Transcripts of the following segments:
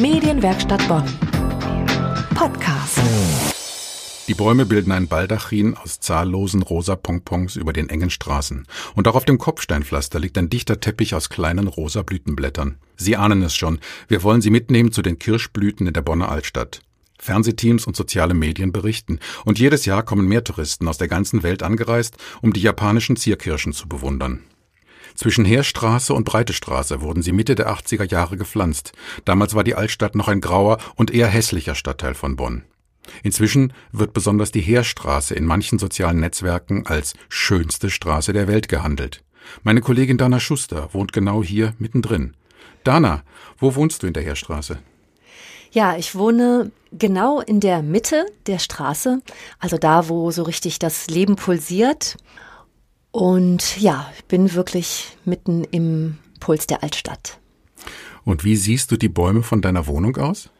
Medienwerkstatt Bonn. Podcast. Die Bäume bilden ein Baldachin aus zahllosen rosa Pompons über den engen Straßen. Und auch auf dem Kopfsteinpflaster liegt ein dichter Teppich aus kleinen rosa Blütenblättern. Sie ahnen es schon. Wir wollen Sie mitnehmen zu den Kirschblüten in der Bonner Altstadt. Fernsehteams und soziale Medien berichten. Und jedes Jahr kommen mehr Touristen aus der ganzen Welt angereist, um die japanischen Zierkirschen zu bewundern. Zwischen Heerstraße und Breite Straße wurden sie Mitte der 80er Jahre gepflanzt. Damals war die Altstadt noch ein grauer und eher hässlicher Stadtteil von Bonn. Inzwischen wird besonders die Heerstraße in manchen sozialen Netzwerken als schönste Straße der Welt gehandelt. Meine Kollegin Dana Schuster wohnt genau hier mittendrin. Dana, wo wohnst du in der Heerstraße? Ja, ich wohne genau in der Mitte der Straße, also da, wo so richtig das Leben pulsiert. Und ja, ich bin wirklich mitten im Puls der Altstadt. Und wie siehst du die Bäume von deiner Wohnung aus?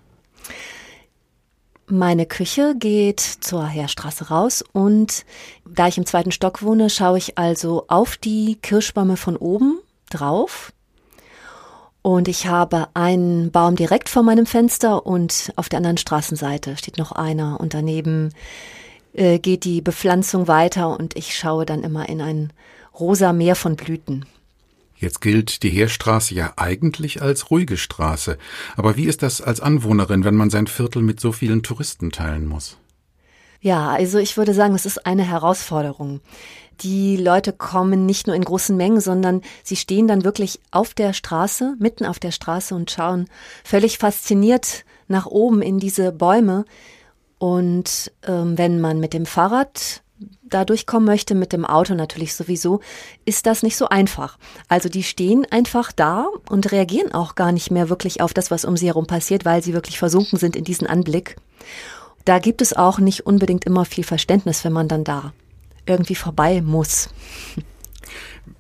Meine Küche geht zur Heerstraße raus und da ich im zweiten Stock wohne, schaue ich also auf die Kirschbäume von oben drauf. Und ich habe einen Baum direkt vor meinem Fenster und auf der anderen Straßenseite steht noch einer und daneben äh, geht die Bepflanzung weiter und ich schaue dann immer in ein rosa Meer von Blüten. Jetzt gilt die Heerstraße ja eigentlich als ruhige Straße. Aber wie ist das als Anwohnerin, wenn man sein Viertel mit so vielen Touristen teilen muss? Ja, also ich würde sagen, es ist eine Herausforderung. Die Leute kommen nicht nur in großen Mengen, sondern sie stehen dann wirklich auf der Straße, mitten auf der Straße und schauen völlig fasziniert nach oben in diese Bäume. Und ähm, wenn man mit dem Fahrrad da durchkommen möchte, mit dem Auto natürlich sowieso, ist das nicht so einfach. Also die stehen einfach da und reagieren auch gar nicht mehr wirklich auf das, was um sie herum passiert, weil sie wirklich versunken sind in diesen Anblick. Da gibt es auch nicht unbedingt immer viel Verständnis, wenn man dann da irgendwie vorbei muss.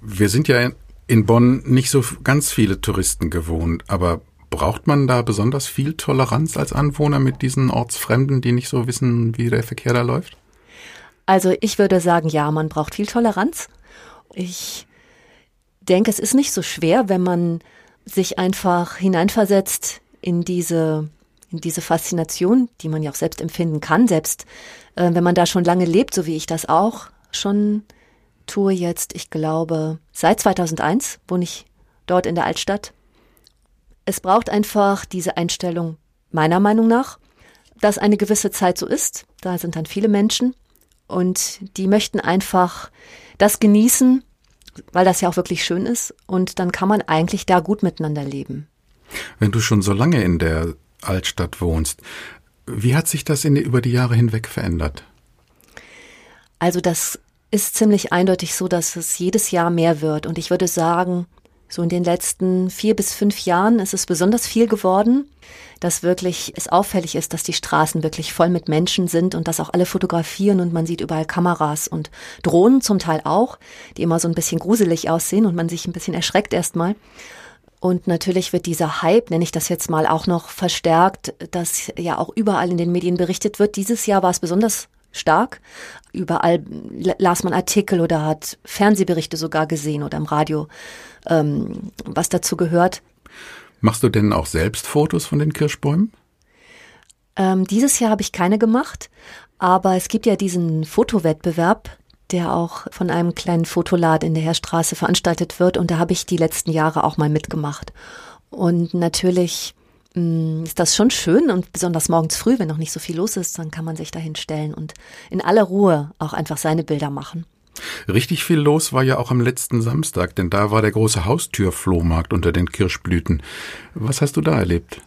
Wir sind ja in Bonn nicht so ganz viele Touristen gewohnt, aber braucht man da besonders viel Toleranz als Anwohner mit diesen Ortsfremden, die nicht so wissen, wie der Verkehr da läuft? Also ich würde sagen, ja, man braucht viel Toleranz. Ich denke, es ist nicht so schwer, wenn man sich einfach hineinversetzt in diese, in diese Faszination, die man ja auch selbst empfinden kann, selbst äh, wenn man da schon lange lebt, so wie ich das auch schon tue jetzt, ich glaube, seit 2001 wohne ich dort in der Altstadt. Es braucht einfach diese Einstellung, meiner Meinung nach, dass eine gewisse Zeit so ist. Da sind dann viele Menschen und die möchten einfach das genießen, weil das ja auch wirklich schön ist. Und dann kann man eigentlich da gut miteinander leben. Wenn du schon so lange in der Altstadt wohnst, wie hat sich das in, über die Jahre hinweg verändert? Also das ist ziemlich eindeutig so, dass es jedes Jahr mehr wird. Und ich würde sagen, so in den letzten vier bis fünf Jahren ist es besonders viel geworden, dass wirklich es auffällig ist, dass die Straßen wirklich voll mit Menschen sind und dass auch alle fotografieren und man sieht überall Kameras und Drohnen zum Teil auch, die immer so ein bisschen gruselig aussehen und man sich ein bisschen erschreckt erstmal. Und natürlich wird dieser Hype, nenne ich das jetzt mal, auch noch verstärkt, dass ja auch überall in den Medien berichtet wird. Dieses Jahr war es besonders stark. Überall las man Artikel oder hat Fernsehberichte sogar gesehen oder im Radio ähm, was dazu gehört. Machst du denn auch selbst Fotos von den Kirschbäumen? Ähm, dieses Jahr habe ich keine gemacht, aber es gibt ja diesen Fotowettbewerb, der auch von einem kleinen Fotoladen in der Heerstraße veranstaltet wird und da habe ich die letzten Jahre auch mal mitgemacht. Und natürlich ist das schon schön und besonders morgens früh, wenn noch nicht so viel los ist, dann kann man sich dahin stellen und in aller Ruhe auch einfach seine Bilder machen. Richtig viel los war ja auch am letzten Samstag, denn da war der große Haustürflohmarkt unter den Kirschblüten. Was hast du da erlebt?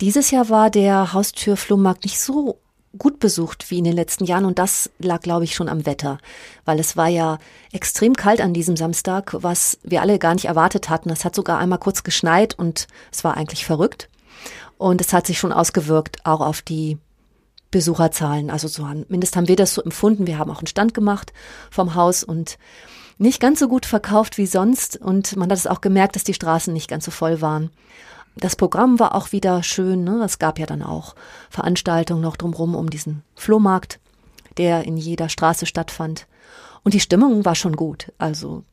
Dieses Jahr war der Haustürflohmarkt nicht so gut besucht wie in den letzten Jahren und das lag, glaube ich, schon am Wetter, weil es war ja extrem kalt an diesem Samstag, was wir alle gar nicht erwartet hatten. Es hat sogar einmal kurz geschneit und es war eigentlich verrückt. Und es hat sich schon ausgewirkt, auch auf die Besucherzahlen. Also zumindest haben wir das so empfunden. Wir haben auch einen Stand gemacht vom Haus und nicht ganz so gut verkauft wie sonst. Und man hat es auch gemerkt, dass die Straßen nicht ganz so voll waren. Das Programm war auch wieder schön. Ne? Es gab ja dann auch Veranstaltungen noch drumherum um diesen Flohmarkt, der in jeder Straße stattfand. Und die Stimmung war schon gut. Also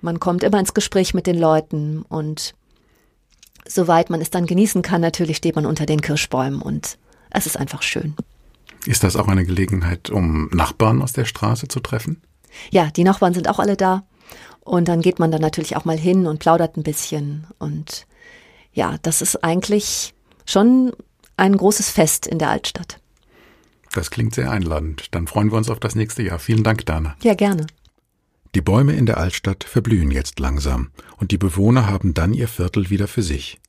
man kommt immer ins Gespräch mit den Leuten und soweit man es dann genießen kann, natürlich steht man unter den Kirschbäumen und es ist einfach schön. Ist das auch eine Gelegenheit, um Nachbarn aus der Straße zu treffen? Ja, die Nachbarn sind auch alle da. Und dann geht man da natürlich auch mal hin und plaudert ein bisschen. Und ja, das ist eigentlich schon ein großes Fest in der Altstadt. Das klingt sehr einladend. Dann freuen wir uns auf das nächste Jahr. Vielen Dank, Dana. Ja, gerne. Die Bäume in der Altstadt verblühen jetzt langsam und die Bewohner haben dann ihr Viertel wieder für sich.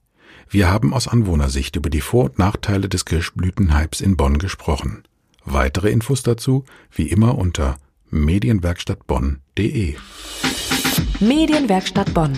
Wir haben aus Anwohnersicht über die Vor- und Nachteile des Kirschblütenhypes in Bonn gesprochen. Weitere Infos dazu wie immer unter medienwerkstattbonn.de. Medienwerkstatt Bonn.